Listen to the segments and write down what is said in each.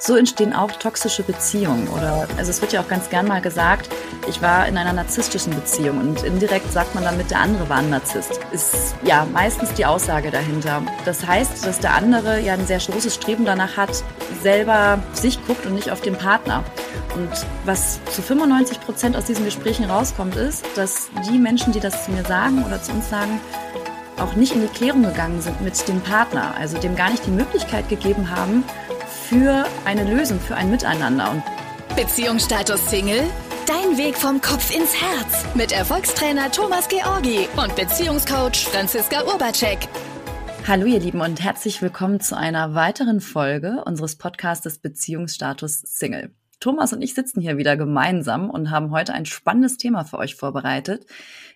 So entstehen auch toxische Beziehungen oder also es wird ja auch ganz gern mal gesagt, ich war in einer narzisstischen Beziehung und indirekt sagt man damit, der andere war ein Narzisst. Ist ja meistens die Aussage dahinter. Das heißt, dass der andere ja ein sehr großes Streben danach hat, selber sich guckt und nicht auf den Partner. Und was zu 95 Prozent aus diesen Gesprächen rauskommt, ist, dass die Menschen, die das zu mir sagen oder zu uns sagen, auch nicht in die Klärung gegangen sind mit dem Partner, also dem gar nicht die Möglichkeit gegeben haben für eine Lösung, für ein Miteinander. Und Beziehungsstatus Single? Dein Weg vom Kopf ins Herz mit Erfolgstrainer Thomas Georgi und Beziehungscoach Franziska Urbacek. Hallo ihr Lieben und herzlich willkommen zu einer weiteren Folge unseres Podcastes Beziehungsstatus Single. Thomas und ich sitzen hier wieder gemeinsam und haben heute ein spannendes Thema für euch vorbereitet,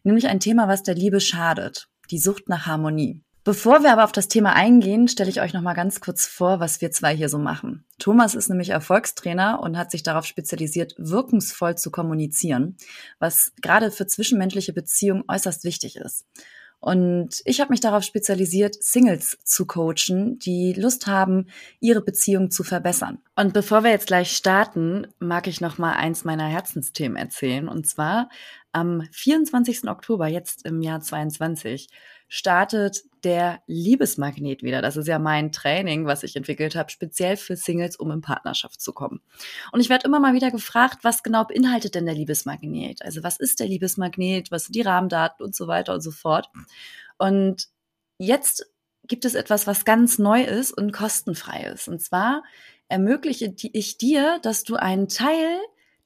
nämlich ein Thema, was der Liebe schadet die Sucht nach Harmonie. Bevor wir aber auf das Thema eingehen, stelle ich euch noch mal ganz kurz vor, was wir zwei hier so machen. Thomas ist nämlich Erfolgstrainer und hat sich darauf spezialisiert, wirkungsvoll zu kommunizieren, was gerade für zwischenmenschliche Beziehungen äußerst wichtig ist. Und ich habe mich darauf spezialisiert, Singles zu coachen, die Lust haben, ihre Beziehung zu verbessern. Und bevor wir jetzt gleich starten, mag ich noch mal eins meiner Herzensthemen erzählen. Und zwar am 24. Oktober, jetzt im Jahr 22, startet der Liebesmagnet wieder. Das ist ja mein Training, was ich entwickelt habe, speziell für Singles, um in Partnerschaft zu kommen. Und ich werde immer mal wieder gefragt, was genau beinhaltet denn der Liebesmagnet? Also was ist der Liebesmagnet? Was sind die Rahmendaten und so weiter und so fort? Und jetzt gibt es etwas, was ganz neu ist und kostenfrei ist. Und zwar ermögliche ich dir, dass du einen Teil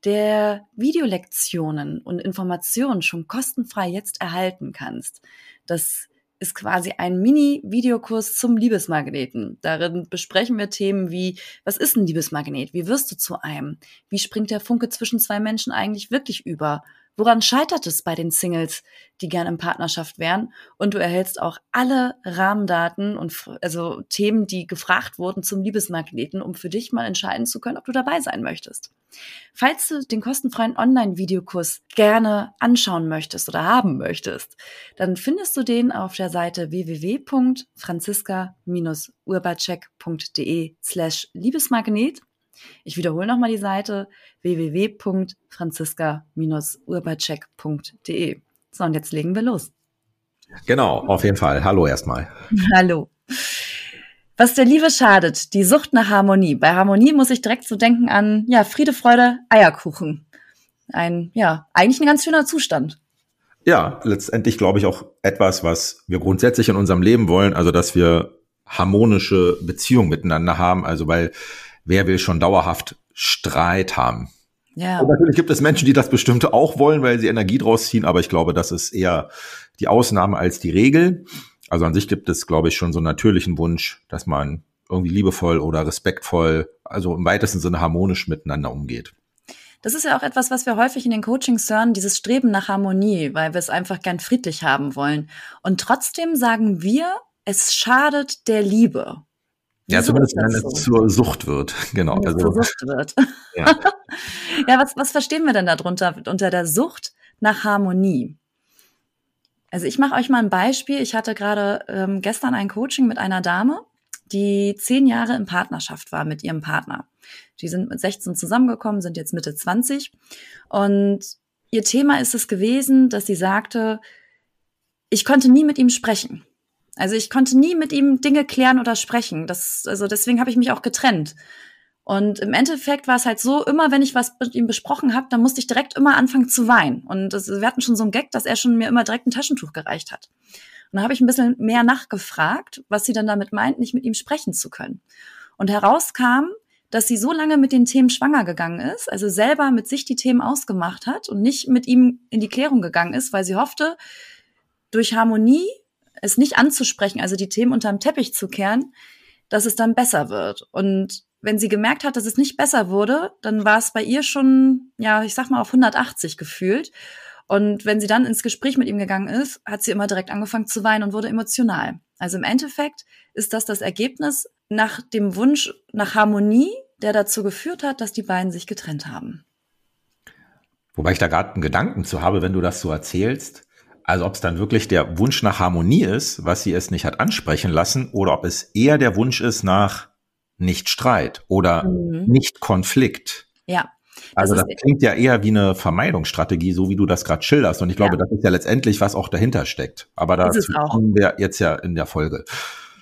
der Videolektionen und Informationen schon kostenfrei jetzt erhalten kannst. Das ist quasi ein Mini-Videokurs zum Liebesmagneten. Darin besprechen wir Themen wie, was ist ein Liebesmagnet? Wie wirst du zu einem? Wie springt der Funke zwischen zwei Menschen eigentlich wirklich über? Woran scheitert es bei den Singles, die gern in Partnerschaft wären? Und du erhältst auch alle Rahmendaten und also Themen, die gefragt wurden zum Liebesmagneten, um für dich mal entscheiden zu können, ob du dabei sein möchtest. Falls du den kostenfreien Online-Videokurs gerne anschauen möchtest oder haben möchtest, dann findest du den auf der Seite www.franziska-urbacek.de slash Liebesmagnet ich wiederhole nochmal die Seite www.franziska-urbacek.de. So, und jetzt legen wir los. Genau, auf jeden Fall. Hallo erstmal. Hallo. Was der Liebe schadet, die Sucht nach Harmonie. Bei Harmonie muss ich direkt so denken an, ja, Friede, Freude, Eierkuchen. Ein, ja, eigentlich ein ganz schöner Zustand. Ja, letztendlich glaube ich auch etwas, was wir grundsätzlich in unserem Leben wollen, also dass wir harmonische Beziehungen miteinander haben, also weil wer will schon dauerhaft Streit haben? Ja. Und natürlich gibt es Menschen, die das bestimmte auch wollen, weil sie Energie draus ziehen, aber ich glaube, das ist eher die Ausnahme als die Regel. Also an sich gibt es, glaube ich, schon so einen natürlichen Wunsch, dass man irgendwie liebevoll oder respektvoll, also im weitesten Sinne harmonisch miteinander umgeht. Das ist ja auch etwas, was wir häufig in den Coachings hören, dieses Streben nach Harmonie, weil wir es einfach gern friedlich haben wollen. Und trotzdem sagen wir, es schadet der Liebe. Ja, zumindest wenn es zur Sucht wird, genau. Also, zur Sucht wird. Ja, ja was, was verstehen wir denn darunter unter der Sucht nach Harmonie? Also ich mache euch mal ein Beispiel. Ich hatte gerade ähm, gestern ein Coaching mit einer Dame, die zehn Jahre in Partnerschaft war mit ihrem Partner. Die sind mit 16 zusammengekommen, sind jetzt Mitte 20. Und ihr Thema ist es gewesen, dass sie sagte, ich konnte nie mit ihm sprechen. Also ich konnte nie mit ihm Dinge klären oder sprechen. Das, also deswegen habe ich mich auch getrennt. Und im Endeffekt war es halt so, immer wenn ich was mit ihm besprochen habe, dann musste ich direkt immer anfangen zu weinen. Und das, wir hatten schon so einen Gag, dass er schon mir immer direkt ein Taschentuch gereicht hat. Und da habe ich ein bisschen mehr nachgefragt, was sie dann damit meint, nicht mit ihm sprechen zu können. Und herauskam, dass sie so lange mit den Themen schwanger gegangen ist, also selber mit sich die Themen ausgemacht hat und nicht mit ihm in die Klärung gegangen ist, weil sie hoffte, durch Harmonie es nicht anzusprechen, also die Themen unterm Teppich zu kehren, dass es dann besser wird. Und wenn sie gemerkt hat, dass es nicht besser wurde, dann war es bei ihr schon, ja, ich sag mal, auf 180 gefühlt. Und wenn sie dann ins Gespräch mit ihm gegangen ist, hat sie immer direkt angefangen zu weinen und wurde emotional. Also im Endeffekt ist das das Ergebnis nach dem Wunsch nach Harmonie, der dazu geführt hat, dass die beiden sich getrennt haben. Wobei ich da gerade einen Gedanken zu habe, wenn du das so erzählst. Also ob es dann wirklich der Wunsch nach Harmonie ist, was sie es nicht hat ansprechen lassen, oder ob es eher der Wunsch ist nach nicht Streit oder mhm. nicht Konflikt. Ja. Also das klingt ja eher wie eine Vermeidungsstrategie, so wie du das gerade schilderst. Und ich glaube, ja. das ist ja letztendlich, was auch dahinter steckt. Aber da kommen wir jetzt ja in der Folge.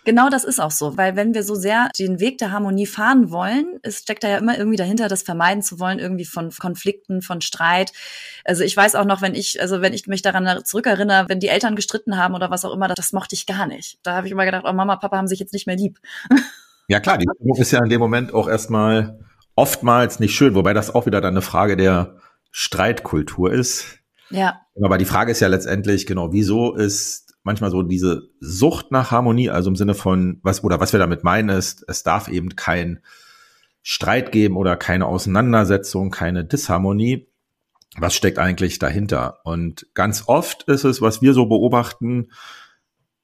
Genau das ist auch so, weil wenn wir so sehr den Weg der Harmonie fahren wollen, es steckt da ja immer irgendwie dahinter, das vermeiden zu wollen, irgendwie von Konflikten, von Streit. Also ich weiß auch noch, wenn ich, also wenn ich mich daran zurückerinnere, wenn die Eltern gestritten haben oder was auch immer, das mochte ich gar nicht. Da habe ich immer gedacht, oh Mama, Papa haben sich jetzt nicht mehr lieb. Ja klar, die Stimmung ist ja in dem Moment auch erstmal oftmals nicht schön, wobei das auch wieder dann eine Frage der Streitkultur ist. Ja. Aber die Frage ist ja letztendlich, genau, wieso ist manchmal so diese Sucht nach Harmonie, also im Sinne von, was, oder was wir damit meinen ist, es darf eben kein Streit geben oder keine Auseinandersetzung, keine Disharmonie. Was steckt eigentlich dahinter? Und ganz oft ist es, was wir so beobachten,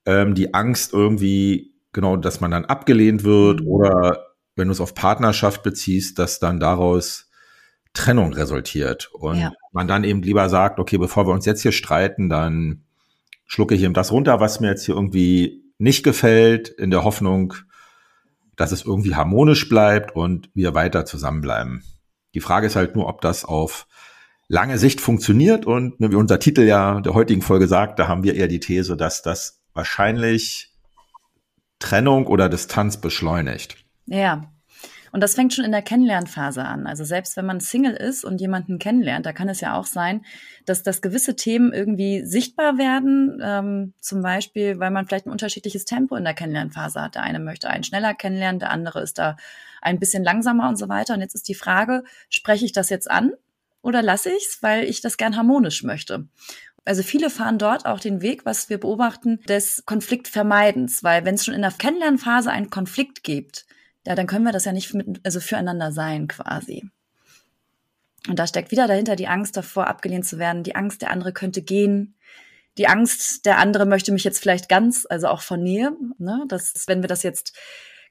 ähm, die Angst irgendwie, genau, dass man dann abgelehnt wird mhm. oder wenn du es auf Partnerschaft beziehst, dass dann daraus Trennung resultiert und ja. man dann eben lieber sagt, okay, bevor wir uns jetzt hier streiten, dann schlucke ich eben das runter, was mir jetzt hier irgendwie nicht gefällt, in der Hoffnung, dass es irgendwie harmonisch bleibt und wir weiter zusammenbleiben. Die Frage ist halt nur, ob das auf lange Sicht funktioniert und ne, wie unser Titel ja der heutigen Folge sagt, da haben wir eher die These, dass das wahrscheinlich Trennung oder Distanz beschleunigt. Ja. Und das fängt schon in der Kennenlernphase an. Also selbst wenn man Single ist und jemanden kennenlernt, da kann es ja auch sein, dass, dass gewisse Themen irgendwie sichtbar werden. Ähm, zum Beispiel, weil man vielleicht ein unterschiedliches Tempo in der Kennenlernphase hat. Der eine möchte einen schneller kennenlernen, der andere ist da ein bisschen langsamer und so weiter. Und jetzt ist die Frage, spreche ich das jetzt an oder lasse ich es, weil ich das gern harmonisch möchte? Also viele fahren dort auch den Weg, was wir beobachten, des Konfliktvermeidens, weil wenn es schon in der Kennenlernphase einen Konflikt gibt, ja, dann können wir das ja nicht mit, also füreinander sein quasi. Und da steckt wieder dahinter die Angst davor, abgelehnt zu werden, die Angst, der andere könnte gehen, die Angst, der andere möchte mich jetzt vielleicht ganz, also auch von Nähe, ne? dass wenn wir das jetzt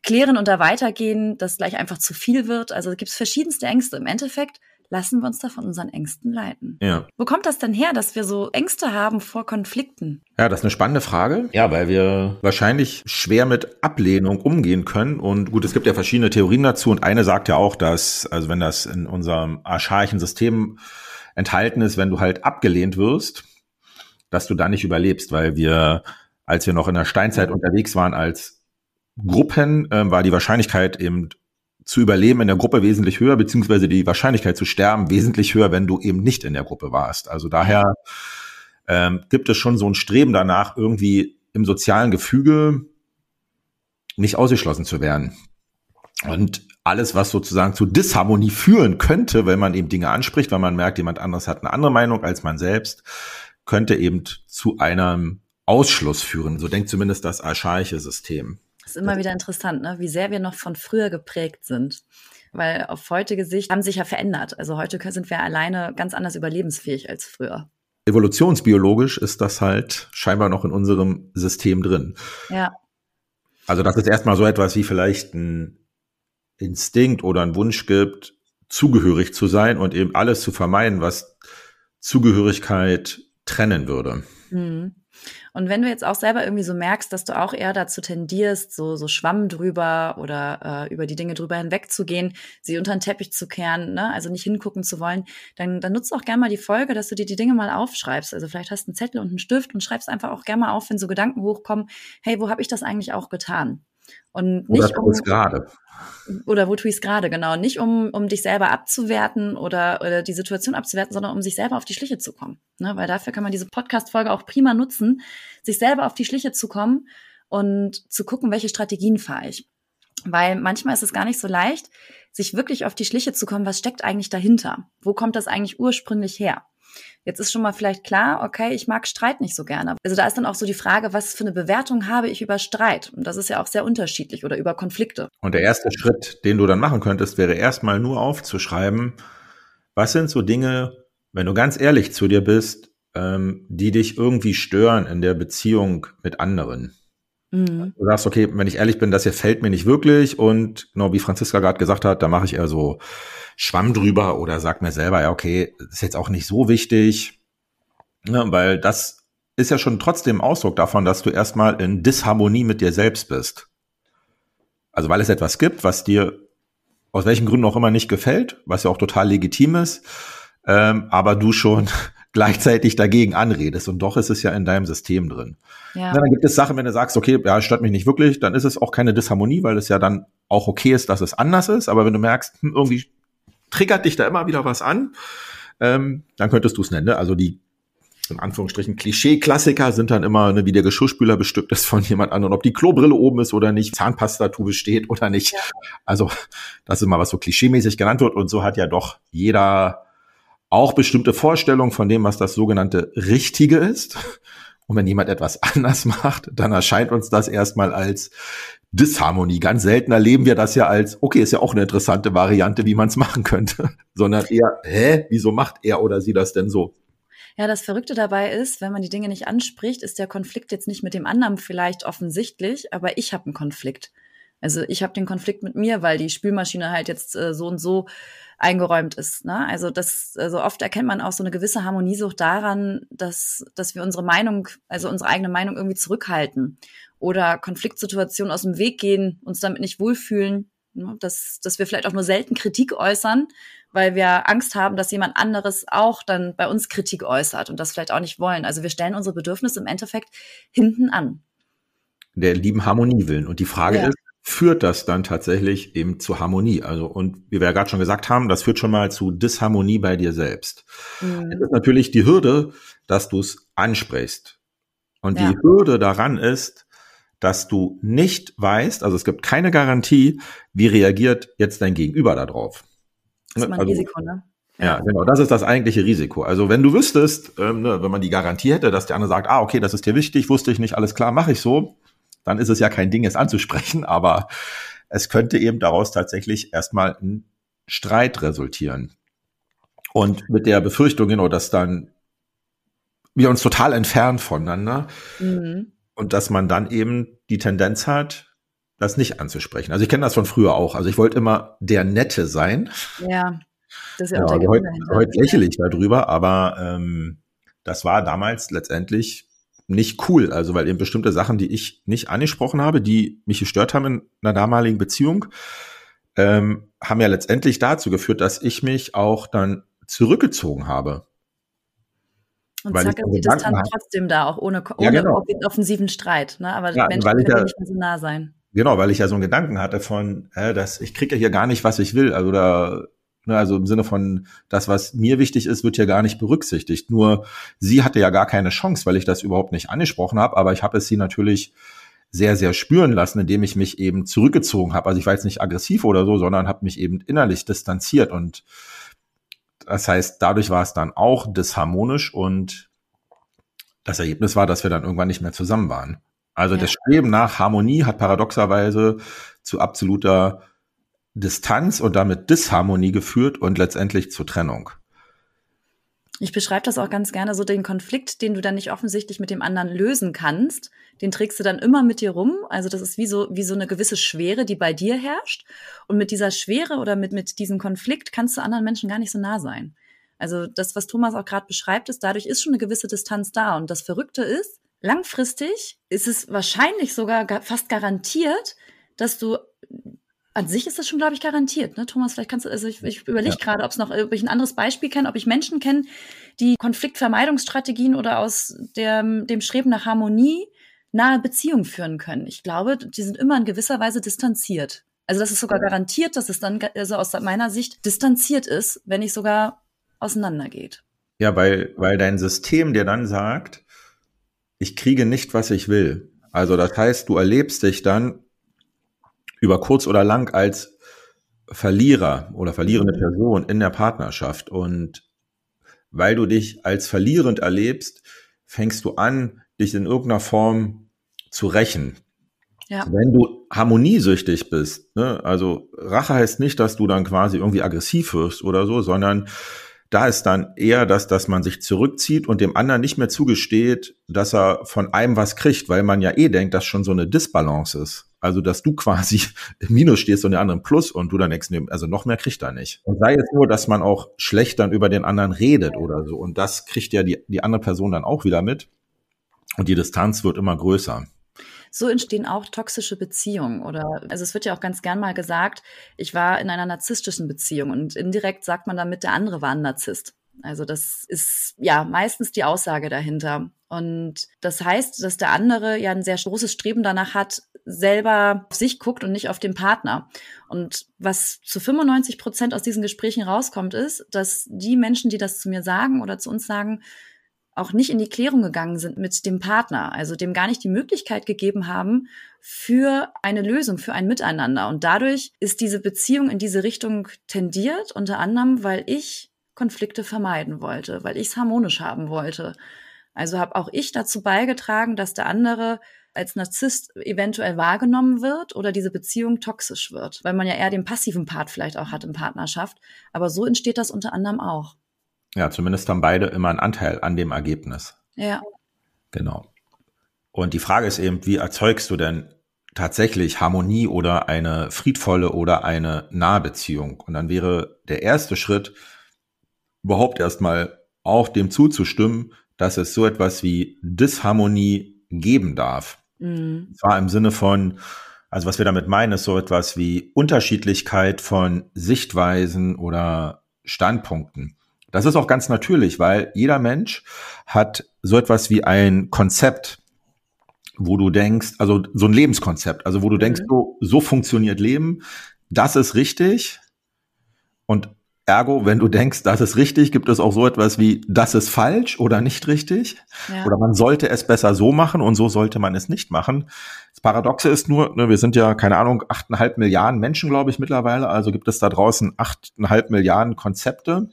klären und da weitergehen, das gleich einfach zu viel wird. Also gibt es verschiedenste Ängste. Im Endeffekt lassen wir uns da von unseren Ängsten leiten. Ja. Wo kommt das denn her, dass wir so Ängste haben vor Konflikten? Ja, das ist eine spannende Frage. Ja, weil wir wahrscheinlich schwer mit Ablehnung umgehen können. Und gut, es gibt ja verschiedene Theorien dazu. Und eine sagt ja auch, dass, also wenn das in unserem archaischen System enthalten ist, wenn du halt abgelehnt wirst, dass du da nicht überlebst, weil wir, als wir noch in der Steinzeit unterwegs waren als Gruppen, äh, war die Wahrscheinlichkeit eben zu überleben in der Gruppe wesentlich höher, beziehungsweise die Wahrscheinlichkeit zu sterben wesentlich höher, wenn du eben nicht in der Gruppe warst. Also daher ähm, gibt es schon so ein Streben danach, irgendwie im sozialen Gefüge nicht ausgeschlossen zu werden. Und alles, was sozusagen zu Disharmonie führen könnte, wenn man eben Dinge anspricht, weil man merkt, jemand anderes hat eine andere Meinung als man selbst, könnte eben zu einem Ausschluss führen. So denkt zumindest das archaische System. Das ist immer wieder interessant, ne? wie sehr wir noch von früher geprägt sind. Weil auf heutige Sicht haben sich ja verändert. Also heute sind wir alleine ganz anders überlebensfähig als früher. Evolutionsbiologisch ist das halt scheinbar noch in unserem System drin. Ja. Also, dass es erstmal so etwas wie vielleicht ein Instinkt oder ein Wunsch gibt, zugehörig zu sein und eben alles zu vermeiden, was Zugehörigkeit trennen würde. Mhm. Und wenn du jetzt auch selber irgendwie so merkst, dass du auch eher dazu tendierst, so, so Schwamm drüber oder äh, über die Dinge drüber hinwegzugehen, sie unter den Teppich zu kehren, ne? also nicht hingucken zu wollen, dann, dann nutzt auch gerne mal die Folge, dass du dir die Dinge mal aufschreibst. Also vielleicht hast du einen Zettel und einen Stift und schreibst einfach auch gerne mal auf, wenn so Gedanken hochkommen, hey, wo habe ich das eigentlich auch getan? Und nicht oder um, gerade. Oder wo tue ich es gerade, genau. Nicht um, um dich selber abzuwerten oder, oder die Situation abzuwerten, sondern um sich selber auf die Schliche zu kommen. Ne? Weil dafür kann man diese Podcast-Folge auch prima nutzen, sich selber auf die Schliche zu kommen und zu gucken, welche Strategien fahre ich. Weil manchmal ist es gar nicht so leicht, sich wirklich auf die Schliche zu kommen, was steckt eigentlich dahinter? Wo kommt das eigentlich ursprünglich her? Jetzt ist schon mal vielleicht klar, okay, ich mag Streit nicht so gerne. Also da ist dann auch so die Frage, was für eine Bewertung habe ich über Streit? Und das ist ja auch sehr unterschiedlich oder über Konflikte. Und der erste Schritt, den du dann machen könntest, wäre erstmal nur aufzuschreiben, was sind so Dinge, wenn du ganz ehrlich zu dir bist, ähm, die dich irgendwie stören in der Beziehung mit anderen. Mhm. Du sagst, okay, wenn ich ehrlich bin, das hier fällt mir nicht wirklich und genau wie Franziska gerade gesagt hat, da mache ich eher so Schwamm drüber oder sag mir selber, ja, okay, ist jetzt auch nicht so wichtig, ne, weil das ist ja schon trotzdem Ausdruck davon, dass du erstmal in Disharmonie mit dir selbst bist. Also weil es etwas gibt, was dir aus welchen Gründen auch immer nicht gefällt, was ja auch total legitim ist, ähm, aber du schon gleichzeitig dagegen anredest und doch ist es ja in deinem System drin. Ja. dann gibt es Sachen, wenn du sagst, okay, ja, stört mich nicht wirklich, dann ist es auch keine Disharmonie, weil es ja dann auch okay ist, dass es anders ist. Aber wenn du merkst, hm, irgendwie triggert dich da immer wieder was an, ähm, dann könntest du es nennen. Ne? Also die in Anführungsstrichen Klischee-Klassiker sind dann immer, ne, wie der Geschirrspüler bestückt ist von jemand anderem, ob die Klobrille oben ist oder nicht, Zahnpastatube steht oder nicht. Ja. Also das ist mal was so klischeemäßig genannt wird und so hat ja doch jeder auch bestimmte Vorstellungen von dem, was das sogenannte Richtige ist. Und wenn jemand etwas anders macht, dann erscheint uns das erstmal als Disharmonie. Ganz selten erleben wir das ja als, okay, ist ja auch eine interessante Variante, wie man es machen könnte, sondern eher, hä, wieso macht er oder sie das denn so? Ja, das Verrückte dabei ist, wenn man die Dinge nicht anspricht, ist der Konflikt jetzt nicht mit dem anderen vielleicht offensichtlich, aber ich habe einen Konflikt. Also ich habe den Konflikt mit mir, weil die Spülmaschine halt jetzt äh, so und so eingeräumt ist. Ne? Also das, also oft erkennt man auch so eine gewisse Harmoniesucht daran, dass, dass wir unsere Meinung, also unsere eigene Meinung irgendwie zurückhalten oder Konfliktsituationen aus dem Weg gehen, uns damit nicht wohlfühlen, ne? dass, dass wir vielleicht auch nur selten Kritik äußern, weil wir Angst haben, dass jemand anderes auch dann bei uns Kritik äußert und das vielleicht auch nicht wollen. Also wir stellen unsere Bedürfnisse im Endeffekt hinten an. Der lieben Harmonie willen. Und die Frage ja. ist, führt das dann tatsächlich eben zu Harmonie. Also, und wie wir ja gerade schon gesagt haben, das führt schon mal zu Disharmonie bei dir selbst. Mhm. Es ist natürlich die Hürde, dass du es ansprichst. Und ja. die Hürde daran ist, dass du nicht weißt, also es gibt keine Garantie, wie reagiert jetzt dein Gegenüber darauf. Das ist mein also, Risiko, ne? Ja. ja, genau, das ist das eigentliche Risiko. Also wenn du wüsstest, ähm, ne, wenn man die Garantie hätte, dass der andere sagt, ah, okay, das ist dir wichtig, wusste ich nicht, alles klar, mache ich so, dann ist es ja kein Ding, es anzusprechen, aber es könnte eben daraus tatsächlich erstmal ein Streit resultieren. Und mit der Befürchtung, genau, dass dann wir uns total entfernen voneinander mhm. und dass man dann eben die Tendenz hat, das nicht anzusprechen. Also ich kenne das von früher auch. Also ich wollte immer der Nette sein. Ja, das ist ja, ja heute, heute lächle ich darüber, aber ähm, das war damals letztendlich nicht cool. Also weil eben bestimmte Sachen, die ich nicht angesprochen habe, die mich gestört haben in einer damaligen Beziehung, ähm, haben ja letztendlich dazu geführt, dass ich mich auch dann zurückgezogen habe. Und weil zack ist die Distanz trotzdem da, auch ohne, ohne ja, genau. offensiven Streit. Ne? Aber ja, Menschen können ja, nicht mehr so nah sein. Genau, weil ich ja so einen Gedanken hatte von, äh, dass ich kriege ja hier gar nicht, was ich will. Also da also im Sinne von, das, was mir wichtig ist, wird ja gar nicht berücksichtigt. Nur sie hatte ja gar keine Chance, weil ich das überhaupt nicht angesprochen habe, aber ich habe es sie natürlich sehr, sehr spüren lassen, indem ich mich eben zurückgezogen habe. Also ich war jetzt nicht aggressiv oder so, sondern habe mich eben innerlich distanziert. Und das heißt, dadurch war es dann auch disharmonisch und das Ergebnis war, dass wir dann irgendwann nicht mehr zusammen waren. Also ja. das Streben nach Harmonie hat paradoxerweise zu absoluter Distanz und damit Disharmonie geführt und letztendlich zur Trennung. Ich beschreibe das auch ganz gerne so, den Konflikt, den du dann nicht offensichtlich mit dem anderen lösen kannst, den trägst du dann immer mit dir rum. Also das ist wie so, wie so eine gewisse Schwere, die bei dir herrscht. Und mit dieser Schwere oder mit, mit diesem Konflikt kannst du anderen Menschen gar nicht so nah sein. Also das, was Thomas auch gerade beschreibt, ist, dadurch ist schon eine gewisse Distanz da. Und das Verrückte ist, langfristig ist es wahrscheinlich sogar fast garantiert, dass du an sich ist das schon, glaube ich, garantiert. Ne? Thomas, vielleicht kannst du, also ich, ich überlege ja. gerade, ob es noch, ob ich ein anderes Beispiel kenne, ob ich Menschen kenne, die Konfliktvermeidungsstrategien oder aus der, dem Streben nach Harmonie nahe Beziehungen führen können. Ich glaube, die sind immer in gewisser Weise distanziert. Also das ist sogar garantiert, dass es dann also aus meiner Sicht distanziert ist, wenn nicht sogar auseinandergeht. Ja, weil, weil dein System dir dann sagt, ich kriege nicht, was ich will. Also das heißt, du erlebst dich dann über kurz oder lang als Verlierer oder verlierende mhm. Person in der Partnerschaft. Und weil du dich als verlierend erlebst, fängst du an, dich in irgendeiner Form zu rächen. Ja. Wenn du harmoniesüchtig bist, ne, also Rache heißt nicht, dass du dann quasi irgendwie aggressiv wirst oder so, sondern da ist dann eher das, dass man sich zurückzieht und dem anderen nicht mehr zugesteht, dass er von einem was kriegt, weil man ja eh denkt, dass schon so eine Disbalance ist. Also, dass du quasi im Minus stehst und der andere im Plus und du dann nichts nimmst. Also noch mehr kriegt er nicht. Und sei es nur, dass man auch schlecht dann über den anderen redet oder so. Und das kriegt ja die, die andere Person dann auch wieder mit. Und die Distanz wird immer größer. So entstehen auch toxische Beziehungen oder, also es wird ja auch ganz gern mal gesagt, ich war in einer narzisstischen Beziehung und indirekt sagt man damit, der andere war ein Narzisst. Also das ist ja meistens die Aussage dahinter. Und das heißt, dass der andere ja ein sehr großes Streben danach hat, selber auf sich guckt und nicht auf den Partner. Und was zu 95 Prozent aus diesen Gesprächen rauskommt, ist, dass die Menschen, die das zu mir sagen oder zu uns sagen, auch nicht in die Klärung gegangen sind mit dem Partner, also dem gar nicht die Möglichkeit gegeben haben für eine Lösung, für ein Miteinander. Und dadurch ist diese Beziehung in diese Richtung tendiert, unter anderem, weil ich Konflikte vermeiden wollte, weil ich es harmonisch haben wollte. Also habe auch ich dazu beigetragen, dass der andere als Narzisst eventuell wahrgenommen wird oder diese Beziehung toxisch wird, weil man ja eher den passiven Part vielleicht auch hat in Partnerschaft. Aber so entsteht das unter anderem auch. Ja, zumindest haben beide immer einen Anteil an dem Ergebnis. Ja. Genau. Und die Frage ist eben, wie erzeugst du denn tatsächlich Harmonie oder eine friedvolle oder eine nahe Beziehung? Und dann wäre der erste Schritt, überhaupt erstmal auch dem zuzustimmen, dass es so etwas wie Disharmonie geben darf. Mhm. Zwar im Sinne von, also was wir damit meinen, ist so etwas wie Unterschiedlichkeit von Sichtweisen oder Standpunkten. Das ist auch ganz natürlich, weil jeder Mensch hat so etwas wie ein Konzept, wo du denkst, also so ein Lebenskonzept, also wo du denkst, mhm. so, so funktioniert Leben, das ist richtig. Und Ergo, wenn du denkst, das ist richtig, gibt es auch so etwas wie, das ist falsch oder nicht richtig. Ja. Oder man sollte es besser so machen und so sollte man es nicht machen. Das Paradoxe ist nur, ne, wir sind ja, keine Ahnung, achteinhalb Milliarden Menschen, glaube ich, mittlerweile. Also gibt es da draußen achteinhalb Milliarden Konzepte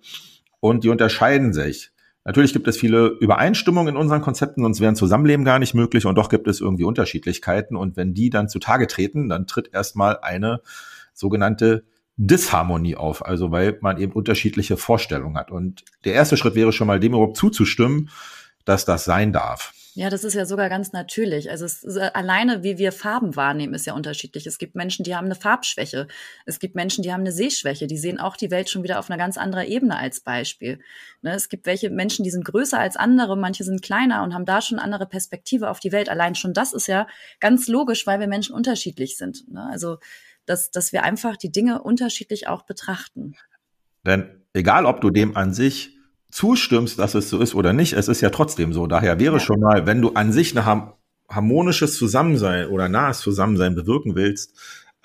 und die unterscheiden sich. Natürlich gibt es viele Übereinstimmungen in unseren Konzepten, sonst wären Zusammenleben gar nicht möglich und doch gibt es irgendwie Unterschiedlichkeiten. Und wenn die dann zutage treten, dann tritt erstmal eine sogenannte Disharmonie auf, also weil man eben unterschiedliche Vorstellungen hat. Und der erste Schritt wäre schon mal dem überhaupt zuzustimmen, dass das sein darf. Ja, das ist ja sogar ganz natürlich. Also ist, alleine, wie wir Farben wahrnehmen, ist ja unterschiedlich. Es gibt Menschen, die haben eine Farbschwäche. Es gibt Menschen, die haben eine Sehschwäche. Die sehen auch die Welt schon wieder auf einer ganz anderen Ebene als Beispiel. Ne, es gibt welche Menschen, die sind größer als andere, manche sind kleiner und haben da schon andere Perspektive auf die Welt. Allein schon das ist ja ganz logisch, weil wir Menschen unterschiedlich sind. Ne? Also dass, dass wir einfach die Dinge unterschiedlich auch betrachten. Denn egal, ob du dem an sich zustimmst, dass es so ist oder nicht, es ist ja trotzdem so. Daher wäre ja. schon mal, wenn du an sich ein harmonisches Zusammensein oder nahes Zusammensein bewirken willst,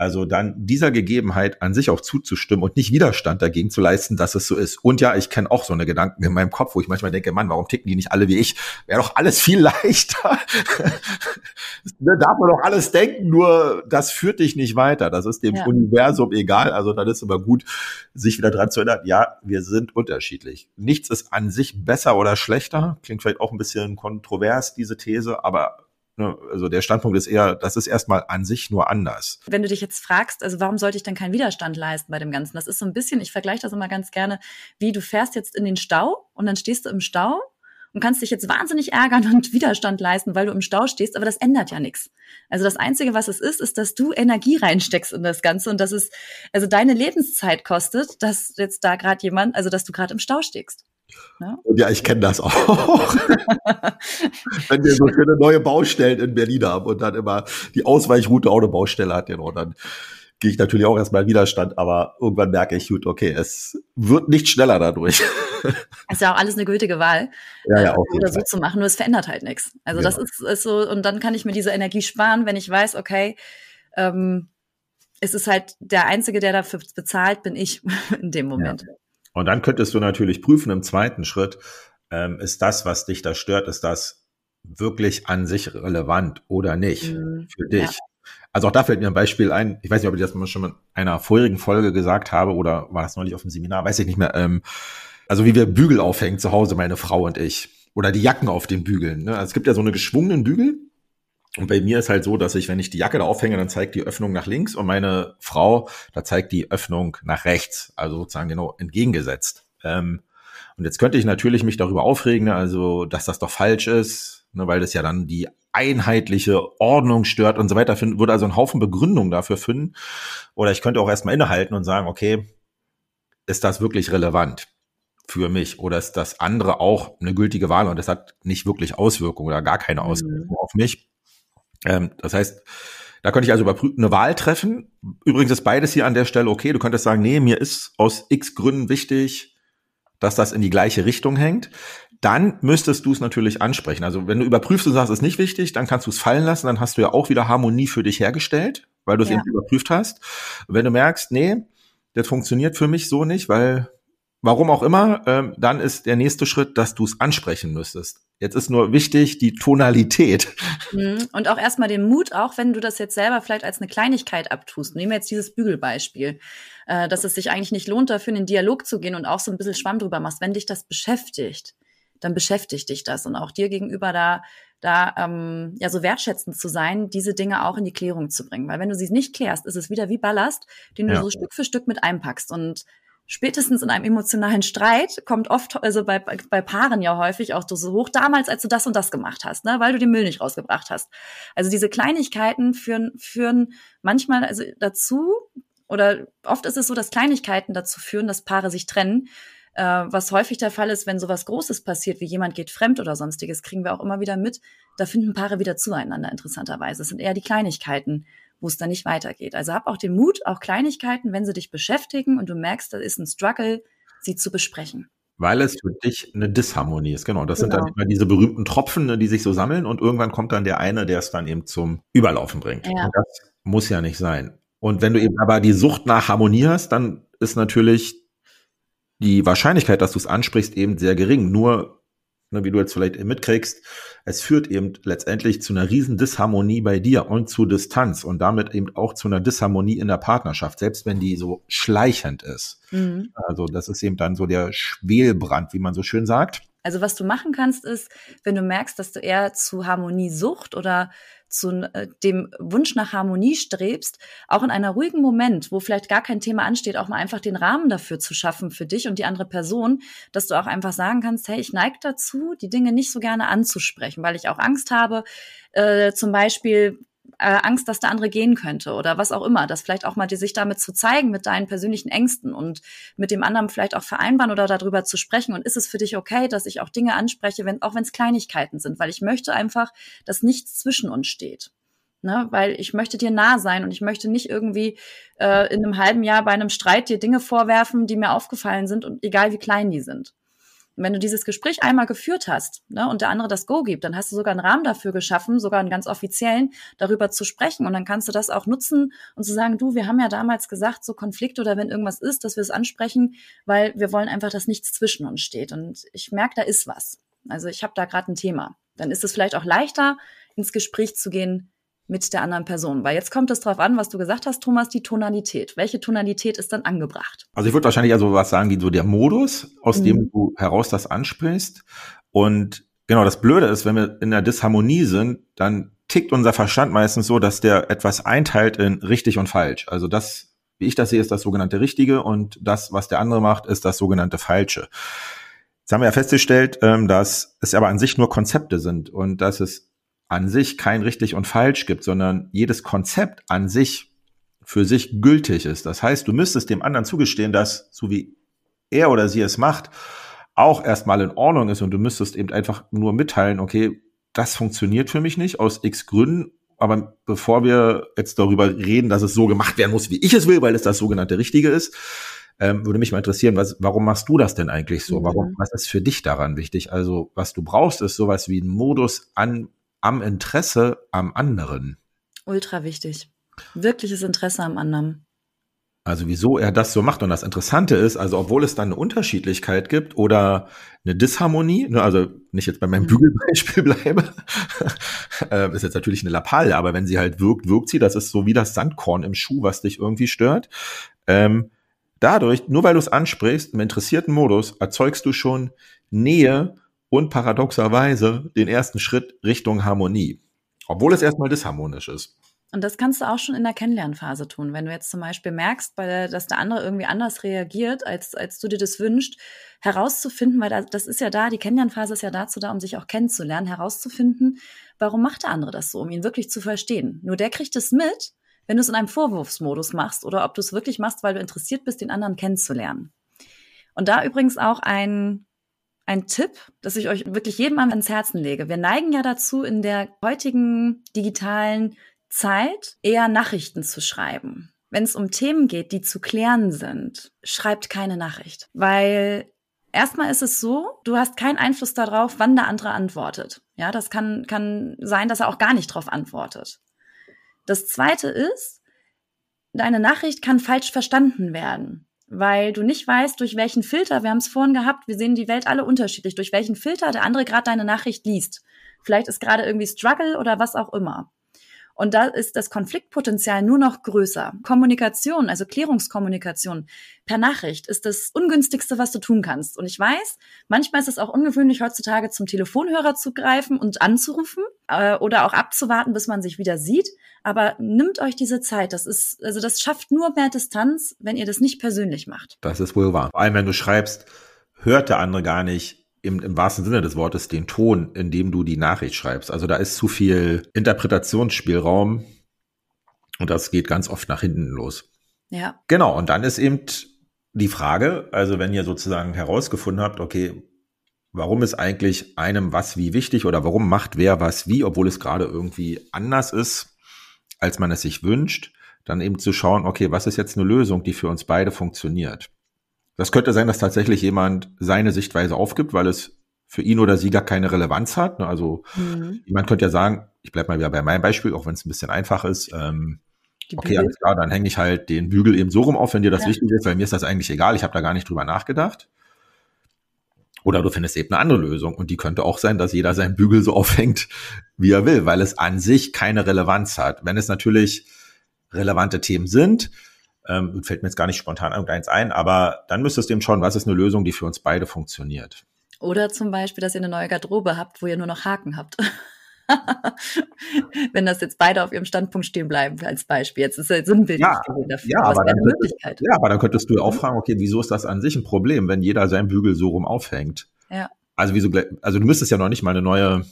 also dann dieser Gegebenheit an sich auch zuzustimmen und nicht Widerstand dagegen zu leisten, dass es so ist. Und ja, ich kenne auch so eine Gedanken in meinem Kopf, wo ich manchmal denke, Mann, warum ticken die nicht alle wie ich? Wäre doch alles viel leichter. ne, darf man doch alles denken, nur das führt dich nicht weiter. Das ist dem ja. Universum egal. Also dann ist immer gut, sich wieder dran zu erinnern, ja, wir sind unterschiedlich. Nichts ist an sich besser oder schlechter. Klingt vielleicht auch ein bisschen kontrovers, diese These, aber also der Standpunkt ist eher, das ist erstmal an sich nur anders. Wenn du dich jetzt fragst, also warum sollte ich denn keinen Widerstand leisten bei dem Ganzen? Das ist so ein bisschen, ich vergleiche das immer ganz gerne, wie du fährst jetzt in den Stau und dann stehst du im Stau und kannst dich jetzt wahnsinnig ärgern und Widerstand leisten, weil du im Stau stehst, aber das ändert ja nichts. Also das Einzige, was es ist, ist, dass du Energie reinsteckst in das Ganze und dass es also deine Lebenszeit kostet, dass jetzt da gerade jemand, also dass du gerade im Stau stehst. Ja, und ja ich kenne das auch. Wenn wir so schöne neue Baustellen in Berlin haben und dann immer die Ausweichroute auch eine Baustelle hat, genau, dann gehe ich natürlich auch erstmal in Widerstand, aber irgendwann merke ich, gut, okay, es wird nicht schneller dadurch. ist ja auch alles eine gültige Wahl, ja, ja, auch äh, oder so zu machen, nur es verändert halt nichts. Also ja. das ist, ist so, und dann kann ich mir diese Energie sparen, wenn ich weiß, okay, ähm, es ist halt der Einzige, der dafür bezahlt, bin ich in dem Moment. Ja. Und dann könntest du natürlich prüfen im zweiten Schritt, ähm, ist das, was dich da stört, ist das wirklich an sich relevant oder nicht mhm. für dich? Ja. Also auch da fällt mir ein Beispiel ein. Ich weiß nicht, ob ich das mal schon in einer vorherigen Folge gesagt habe oder war das neulich auf dem Seminar, weiß ich nicht mehr. Ähm, also wie wir Bügel aufhängen zu Hause, meine Frau und ich. Oder die Jacken auf den Bügeln. Ne? Also es gibt ja so eine geschwungenen Bügel. Und bei mir ist halt so, dass ich, wenn ich die Jacke da aufhänge, dann zeigt die Öffnung nach links und meine Frau, da zeigt die Öffnung nach rechts, also sozusagen genau entgegengesetzt. Ähm, und jetzt könnte ich natürlich mich darüber aufregen, ne, also dass das doch falsch ist, ne, weil das ja dann die einheitliche Ordnung stört und so weiter. Finden, würde also einen Haufen Begründung dafür finden. Oder ich könnte auch erstmal innehalten und sagen, okay, ist das wirklich relevant? für mich oder ist das andere auch eine gültige Wahl und das hat nicht wirklich Auswirkungen oder gar keine Auswirkungen mhm. auf mich. Ähm, das heißt, da könnte ich also überprüfen, eine Wahl treffen. Übrigens ist beides hier an der Stelle okay. Du könntest sagen, nee, mir ist aus x Gründen wichtig, dass das in die gleiche Richtung hängt. Dann müsstest du es natürlich ansprechen. Also wenn du überprüfst und sagst, es ist nicht wichtig, dann kannst du es fallen lassen. Dann hast du ja auch wieder Harmonie für dich hergestellt, weil du es ja. eben überprüft hast. Und wenn du merkst, nee, das funktioniert für mich so nicht, weil warum auch immer, ähm, dann ist der nächste Schritt, dass du es ansprechen müsstest. Jetzt ist nur wichtig die Tonalität. Mhm. Und auch erstmal den Mut, auch wenn du das jetzt selber vielleicht als eine Kleinigkeit abtust. Nehmen wir jetzt dieses Bügelbeispiel, äh, dass es sich eigentlich nicht lohnt, dafür in den Dialog zu gehen und auch so ein bisschen Schwamm drüber machst. Wenn dich das beschäftigt, dann beschäftigt dich das und auch dir gegenüber da da ähm, ja so wertschätzend zu sein, diese Dinge auch in die Klärung zu bringen. Weil wenn du sie nicht klärst, ist es wieder wie Ballast, den du ja. so Stück für Stück mit einpackst. Und spätestens in einem emotionalen Streit kommt oft, also bei, bei Paaren ja häufig auch so hoch, damals, als du das und das gemacht hast, ne, weil du den Müll nicht rausgebracht hast. Also diese Kleinigkeiten führen, führen manchmal also dazu, oder oft ist es so, dass Kleinigkeiten dazu führen, dass Paare sich trennen. Äh, was häufig der Fall ist, wenn sowas Großes passiert, wie jemand geht fremd oder sonstiges, kriegen wir auch immer wieder mit, da finden Paare wieder zueinander, interessanterweise. Es sind eher die Kleinigkeiten, wo es dann nicht weitergeht. Also hab auch den Mut, auch Kleinigkeiten, wenn sie dich beschäftigen und du merkst, da ist ein Struggle, sie zu besprechen. Weil es für dich eine Disharmonie ist, genau. Das genau. sind dann genau. immer diese berühmten Tropfen, ne, die sich so sammeln und irgendwann kommt dann der eine, der es dann eben zum Überlaufen bringt. Ja. Und das muss ja nicht sein. Und wenn du eben aber die Sucht nach Harmonie hast, dann ist natürlich die Wahrscheinlichkeit, dass du es ansprichst, eben sehr gering. Nur ne, wie du jetzt vielleicht mitkriegst, es führt eben letztendlich zu einer riesen Disharmonie bei dir und zu Distanz und damit eben auch zu einer Disharmonie in der Partnerschaft, selbst wenn die so schleichend ist. Mhm. Also das ist eben dann so der Schwelbrand, wie man so schön sagt. Also was du machen kannst, ist, wenn du merkst, dass du eher zu Harmoniesucht oder zu äh, dem Wunsch nach Harmonie strebst, auch in einer ruhigen Moment, wo vielleicht gar kein Thema ansteht, auch mal einfach den Rahmen dafür zu schaffen für dich und die andere Person, dass du auch einfach sagen kannst, hey, ich neige dazu, die Dinge nicht so gerne anzusprechen, weil ich auch Angst habe, äh, zum Beispiel äh, Angst, dass der andere gehen könnte oder was auch immer. Das vielleicht auch mal die, sich damit zu zeigen mit deinen persönlichen Ängsten und mit dem anderen vielleicht auch vereinbaren oder darüber zu sprechen. Und ist es für dich okay, dass ich auch Dinge anspreche, wenn, auch wenn es Kleinigkeiten sind? Weil ich möchte einfach, dass nichts zwischen uns steht. Ne, weil ich möchte dir nah sein und ich möchte nicht irgendwie äh, in einem halben Jahr bei einem Streit dir Dinge vorwerfen, die mir aufgefallen sind und egal wie klein die sind. Und wenn du dieses Gespräch einmal geführt hast ne, und der andere das Go gibt, dann hast du sogar einen Rahmen dafür geschaffen, sogar einen ganz offiziellen, darüber zu sprechen. Und dann kannst du das auch nutzen und zu sagen, du, wir haben ja damals gesagt, so Konflikt oder wenn irgendwas ist, dass wir es ansprechen, weil wir wollen einfach, dass nichts zwischen uns steht. Und ich merke, da ist was. Also ich habe da gerade ein Thema. Dann ist es vielleicht auch leichter, ins Gespräch zu gehen, mit der anderen Person. Weil jetzt kommt es darauf an, was du gesagt hast, Thomas, die Tonalität. Welche Tonalität ist dann angebracht? Also ich würde wahrscheinlich also was sagen wie so der Modus, aus mhm. dem du heraus das ansprichst. Und genau, das Blöde ist, wenn wir in der Disharmonie sind, dann tickt unser Verstand meistens so, dass der etwas einteilt in richtig und falsch. Also das, wie ich das sehe, ist das sogenannte Richtige und das, was der andere macht, ist das sogenannte Falsche. Jetzt haben wir ja festgestellt, ähm, dass es aber an sich nur Konzepte sind und dass es an sich kein richtig und falsch gibt, sondern jedes Konzept an sich für sich gültig ist. Das heißt, du müsstest dem anderen zugestehen, dass so wie er oder sie es macht, auch erstmal in Ordnung ist und du müsstest eben einfach nur mitteilen, okay, das funktioniert für mich nicht aus x Gründen, aber bevor wir jetzt darüber reden, dass es so gemacht werden muss, wie ich es will, weil es das sogenannte Richtige ist, ähm, würde mich mal interessieren, was, warum machst du das denn eigentlich so? Warum, mhm. was ist für dich daran wichtig? Also, was du brauchst, ist sowas wie ein Modus an am Interesse am anderen. Ultra wichtig. Wirkliches Interesse am anderen. Also wieso er das so macht. Und das Interessante ist, also obwohl es dann eine Unterschiedlichkeit gibt oder eine Disharmonie, ne, also nicht jetzt bei meinem mhm. Bügelbeispiel bleibe, äh, ist jetzt natürlich eine Lappalle, aber wenn sie halt wirkt, wirkt sie. Das ist so wie das Sandkorn im Schuh, was dich irgendwie stört. Ähm, dadurch, nur weil du es ansprichst, im interessierten Modus, erzeugst du schon Nähe und paradoxerweise den ersten Schritt Richtung Harmonie. Obwohl es erstmal disharmonisch ist. Und das kannst du auch schon in der Kennenlernphase tun. Wenn du jetzt zum Beispiel merkst, der, dass der andere irgendwie anders reagiert, als, als du dir das wünschst, herauszufinden, weil das ist ja da, die Kennenlernphase ist ja dazu da, um sich auch kennenzulernen, herauszufinden, warum macht der andere das so, um ihn wirklich zu verstehen. Nur der kriegt es mit, wenn du es in einem Vorwurfsmodus machst oder ob du es wirklich machst, weil du interessiert bist, den anderen kennenzulernen. Und da übrigens auch ein ein Tipp, dass ich euch wirklich jedem ans Herzen lege. Wir neigen ja dazu, in der heutigen digitalen Zeit eher Nachrichten zu schreiben. Wenn es um Themen geht, die zu klären sind, schreibt keine Nachricht. Weil erstmal ist es so, du hast keinen Einfluss darauf, wann der andere antwortet. Ja, das kann, kann sein, dass er auch gar nicht darauf antwortet. Das zweite ist, deine Nachricht kann falsch verstanden werden weil du nicht weißt, durch welchen Filter, wir haben es vorhin gehabt, wir sehen die Welt alle unterschiedlich, durch welchen Filter der andere gerade deine Nachricht liest. Vielleicht ist gerade irgendwie Struggle oder was auch immer. Und da ist das Konfliktpotenzial nur noch größer. Kommunikation, also Klärungskommunikation per Nachricht ist das ungünstigste, was du tun kannst. Und ich weiß, manchmal ist es auch ungewöhnlich, heutzutage zum Telefonhörer zu greifen und anzurufen äh, oder auch abzuwarten, bis man sich wieder sieht. Aber nimmt euch diese Zeit. Das ist, also das schafft nur mehr Distanz, wenn ihr das nicht persönlich macht. Das ist wohl wahr. Vor allem, wenn du schreibst, hört der andere gar nicht, im, im wahrsten Sinne des Wortes den Ton, in dem du die Nachricht schreibst. Also da ist zu viel Interpretationsspielraum und das geht ganz oft nach hinten los. Ja. Genau, und dann ist eben die Frage, also wenn ihr sozusagen herausgefunden habt, okay, warum ist eigentlich einem was wie wichtig oder warum macht wer was wie, obwohl es gerade irgendwie anders ist, als man es sich wünscht, dann eben zu schauen, okay, was ist jetzt eine Lösung, die für uns beide funktioniert. Das könnte sein, dass tatsächlich jemand seine Sichtweise aufgibt, weil es für ihn oder sie gar keine Relevanz hat. Ne? Also mhm. jemand könnte ja sagen, ich bleib mal wieder bei meinem Beispiel, auch wenn es ein bisschen einfach ist. Ähm, okay, alles klar, dann hänge ich halt den Bügel eben so rum auf, wenn dir das ja. wichtig ist, weil mir ist das eigentlich egal, ich habe da gar nicht drüber nachgedacht. Oder du findest eben eine andere Lösung und die könnte auch sein, dass jeder seinen Bügel so aufhängt, wie er will, weil es an sich keine Relevanz hat. Wenn es natürlich relevante Themen sind, ähm, fällt mir jetzt gar nicht spontan irgendeins ein, aber dann müsstest du eben schauen, was ist eine Lösung, die für uns beide funktioniert. Oder zum Beispiel, dass ihr eine neue Garderobe habt, wo ihr nur noch Haken habt. Wenn das jetzt beide auf ihrem Standpunkt stehen bleiben, als Beispiel. Jetzt ist ja sinnbildlich ja, dafür. Ja, aber, dann Möglichkeit. ja, aber dann könntest du auch fragen, okay, wieso ist das an sich ein Problem, wenn jeder seinen Bügel so rum aufhängt? Ja. Also wieso, also du müsstest ja noch nicht mal eine neue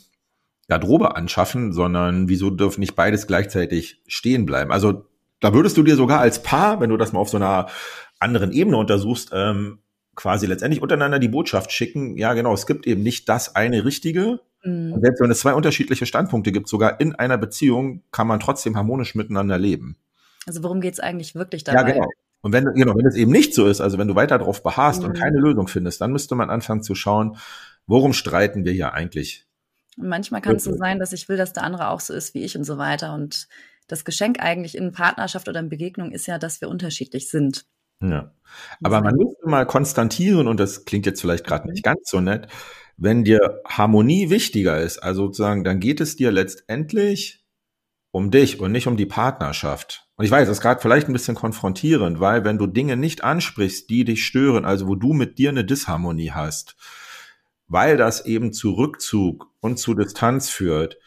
Garderobe anschaffen, sondern wieso dürfen nicht beides gleichzeitig stehen bleiben? Also da würdest du dir sogar als Paar, wenn du das mal auf so einer anderen Ebene untersuchst, ähm, quasi letztendlich untereinander die Botschaft schicken, ja genau, es gibt eben nicht das eine Richtige. Mhm. Und selbst wenn es zwei unterschiedliche Standpunkte gibt, sogar in einer Beziehung, kann man trotzdem harmonisch miteinander leben. Also worum geht's eigentlich wirklich dabei? Ja, genau. Und wenn, genau, wenn es eben nicht so ist, also wenn du weiter darauf beharrst mhm. und keine Lösung findest, dann müsste man anfangen zu schauen, worum streiten wir hier eigentlich? Und manchmal kann es so sein, dass ich will, dass der andere auch so ist wie ich und so weiter. Und das Geschenk eigentlich in Partnerschaft oder in Begegnung ist ja, dass wir unterschiedlich sind. Ja. Aber man müsste mal konstantieren, und das klingt jetzt vielleicht gerade nicht ganz so nett, wenn dir Harmonie wichtiger ist, also sozusagen, dann geht es dir letztendlich um dich und nicht um die Partnerschaft. Und ich weiß, das ist gerade vielleicht ein bisschen konfrontierend, weil wenn du Dinge nicht ansprichst, die dich stören, also wo du mit dir eine Disharmonie hast, weil das eben zu Rückzug und zu Distanz führt,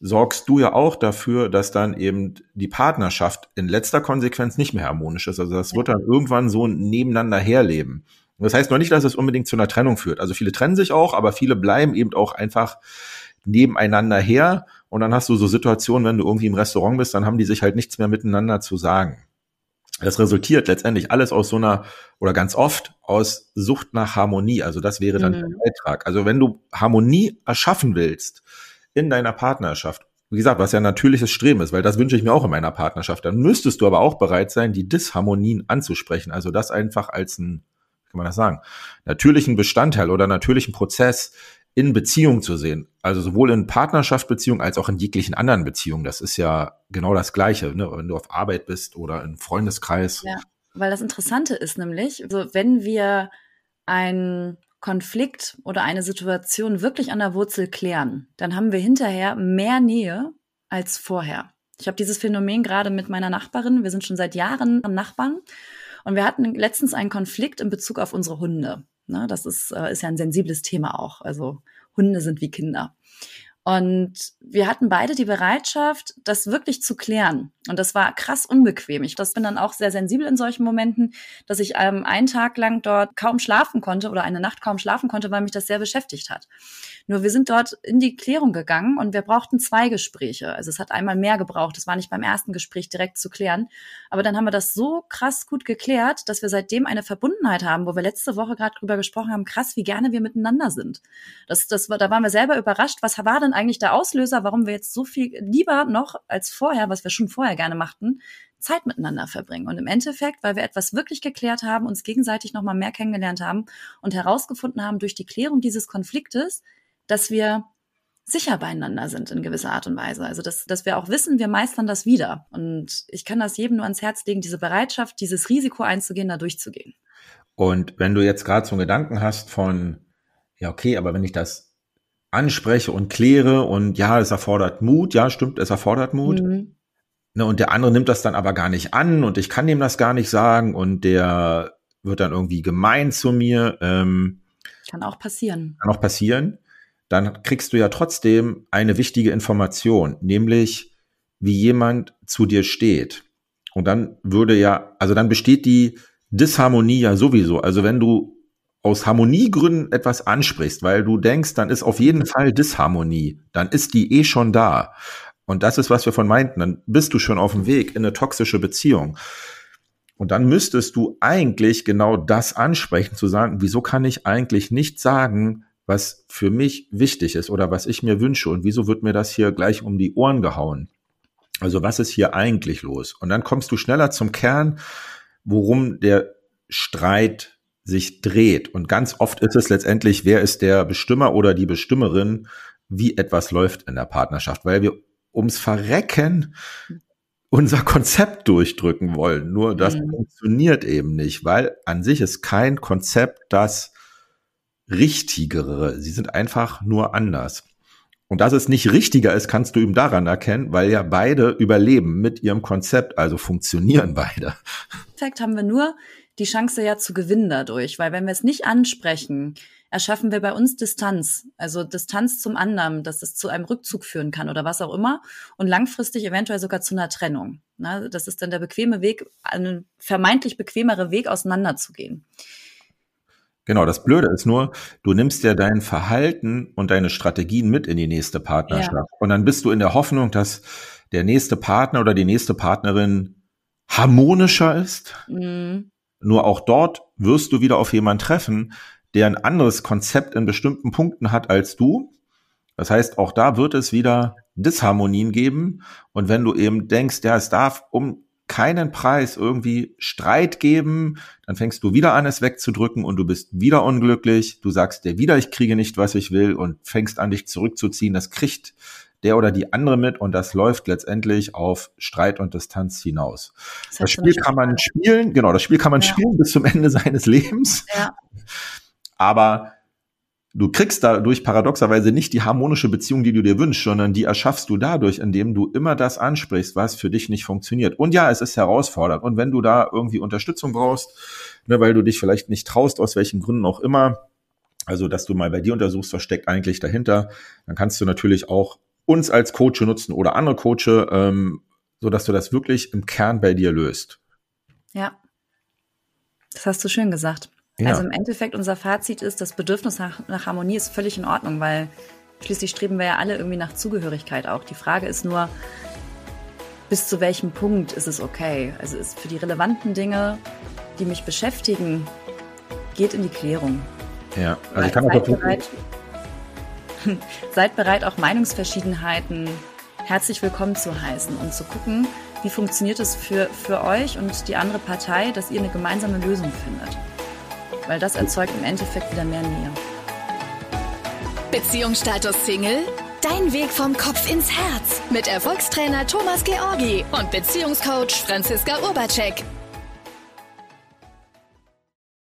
sorgst du ja auch dafür, dass dann eben die Partnerschaft in letzter Konsequenz nicht mehr harmonisch ist. Also das wird dann irgendwann so nebeneinander herleben. Und das heißt noch nicht, dass es unbedingt zu einer Trennung führt. Also viele trennen sich auch, aber viele bleiben eben auch einfach nebeneinander her. Und dann hast du so Situationen, wenn du irgendwie im Restaurant bist, dann haben die sich halt nichts mehr miteinander zu sagen. Das resultiert letztendlich alles aus so einer oder ganz oft aus Sucht nach Harmonie. Also das wäre dann mhm. der Beitrag. Also wenn du Harmonie erschaffen willst, in deiner Partnerschaft, wie gesagt, was ja ein natürliches Streben ist, weil das wünsche ich mir auch in meiner Partnerschaft, dann müsstest du aber auch bereit sein, die Disharmonien anzusprechen. Also das einfach als ein, wie kann man das sagen, natürlichen Bestandteil oder natürlichen Prozess in Beziehung zu sehen. Also sowohl in Partnerschaftsbeziehungen als auch in jeglichen anderen Beziehungen. Das ist ja genau das Gleiche, ne? wenn du auf Arbeit bist oder im Freundeskreis. Ja, weil das Interessante ist nämlich, also wenn wir ein Konflikt oder eine Situation wirklich an der Wurzel klären, dann haben wir hinterher mehr Nähe als vorher. Ich habe dieses Phänomen gerade mit meiner Nachbarin. Wir sind schon seit Jahren Nachbarn und wir hatten letztens einen Konflikt in Bezug auf unsere Hunde. Ne, das ist, äh, ist ja ein sensibles Thema auch. Also Hunde sind wie Kinder. Und wir hatten beide die Bereitschaft, das wirklich zu klären. Und das war krass unbequem. Ich das bin dann auch sehr sensibel in solchen Momenten, dass ich ähm, einen Tag lang dort kaum schlafen konnte oder eine Nacht kaum schlafen konnte, weil mich das sehr beschäftigt hat. Nur wir sind dort in die Klärung gegangen und wir brauchten zwei Gespräche. Also es hat einmal mehr gebraucht. Es war nicht beim ersten Gespräch direkt zu klären. Aber dann haben wir das so krass gut geklärt, dass wir seitdem eine Verbundenheit haben, wo wir letzte Woche gerade drüber gesprochen haben, krass, wie gerne wir miteinander sind. Das, das, da waren wir selber überrascht. Was war denn eigentlich der Auslöser, warum wir jetzt so viel lieber noch als vorher, was wir schon vorher gerne machten, Zeit miteinander verbringen. Und im Endeffekt, weil wir etwas wirklich geklärt haben, uns gegenseitig nochmal mehr kennengelernt haben und herausgefunden haben durch die Klärung dieses Konfliktes, dass wir sicher beieinander sind in gewisser Art und Weise. Also dass, dass wir auch wissen, wir meistern das wieder. Und ich kann das jedem nur ans Herz legen, diese Bereitschaft, dieses Risiko einzugehen, da durchzugehen. Und wenn du jetzt gerade so einen Gedanken hast von, ja, okay, aber wenn ich das anspreche und kläre und ja, es erfordert Mut, ja, stimmt, es erfordert Mut. Mhm. Ne, und der andere nimmt das dann aber gar nicht an und ich kann dem das gar nicht sagen und der wird dann irgendwie gemein zu mir. Ähm, kann auch passieren. Kann auch passieren dann kriegst du ja trotzdem eine wichtige Information, nämlich wie jemand zu dir steht. Und dann würde ja, also dann besteht die Disharmonie ja sowieso. Also wenn du aus Harmoniegründen etwas ansprichst, weil du denkst, dann ist auf jeden Fall Disharmonie, dann ist die eh schon da. Und das ist, was wir von meinten. Dann bist du schon auf dem Weg in eine toxische Beziehung. Und dann müsstest du eigentlich genau das ansprechen, zu sagen, wieso kann ich eigentlich nicht sagen, was für mich wichtig ist oder was ich mir wünsche und wieso wird mir das hier gleich um die Ohren gehauen? Also was ist hier eigentlich los? Und dann kommst du schneller zum Kern, worum der Streit sich dreht. Und ganz oft ist es letztendlich, wer ist der Bestimmer oder die Bestimmerin, wie etwas läuft in der Partnerschaft, weil wir ums Verrecken unser Konzept durchdrücken wollen. Nur das mhm. funktioniert eben nicht, weil an sich ist kein Konzept, das richtigere. Sie sind einfach nur anders. Und dass es nicht richtiger ist, kannst du ihm daran erkennen, weil ja beide überleben mit ihrem Konzept, also funktionieren beide. Perfekt haben wir nur die Chance ja zu gewinnen dadurch, weil wenn wir es nicht ansprechen, erschaffen wir bei uns Distanz, also Distanz zum anderen, dass es zu einem Rückzug führen kann oder was auch immer und langfristig eventuell sogar zu einer Trennung. Das ist dann der bequeme Weg, ein vermeintlich bequemere Weg auseinanderzugehen. Genau, das Blöde ist nur, du nimmst ja dein Verhalten und deine Strategien mit in die nächste Partnerschaft. Ja. Und dann bist du in der Hoffnung, dass der nächste Partner oder die nächste Partnerin harmonischer ist. Mhm. Nur auch dort wirst du wieder auf jemanden treffen, der ein anderes Konzept in bestimmten Punkten hat als du. Das heißt, auch da wird es wieder Disharmonien geben. Und wenn du eben denkst, ja, es darf um keinen Preis irgendwie Streit geben, dann fängst du wieder an, es wegzudrücken und du bist wieder unglücklich. Du sagst dir wieder, ich kriege nicht, was ich will und fängst an, dich zurückzuziehen. Das kriegt der oder die andere mit und das läuft letztendlich auf Streit und Distanz hinaus. Das, das Spiel kann man spielen, genau, das Spiel kann man ja. spielen bis zum Ende seines Lebens. Ja. Aber du kriegst dadurch paradoxerweise nicht die harmonische Beziehung, die du dir wünschst, sondern die erschaffst du dadurch, indem du immer das ansprichst, was für dich nicht funktioniert. Und ja, es ist herausfordernd. Und wenn du da irgendwie Unterstützung brauchst, ne, weil du dich vielleicht nicht traust, aus welchen Gründen auch immer, also dass du mal bei dir untersuchst, was steckt eigentlich dahinter, dann kannst du natürlich auch uns als Coach nutzen oder andere Coache, ähm, so du das wirklich im Kern bei dir löst. Ja, das hast du schön gesagt. Ja. Also im Endeffekt unser Fazit ist, das Bedürfnis nach, nach Harmonie ist völlig in Ordnung, weil schließlich streben wir ja alle irgendwie nach Zugehörigkeit auch. Die Frage ist nur, bis zu welchem Punkt ist es okay? Also ist für die relevanten Dinge, die mich beschäftigen, geht in die Klärung. Ja, also ich kann seid auch bereit, seid bereit, auch Meinungsverschiedenheiten herzlich willkommen zu heißen und zu gucken, wie funktioniert es für, für euch und die andere Partei, dass ihr eine gemeinsame Lösung findet weil das erzeugt im Endeffekt wieder mehr Nähe. Beziehungsstatus Single? Dein Weg vom Kopf ins Herz mit Erfolgstrainer Thomas Georgi und Beziehungscoach Franziska Urbacek.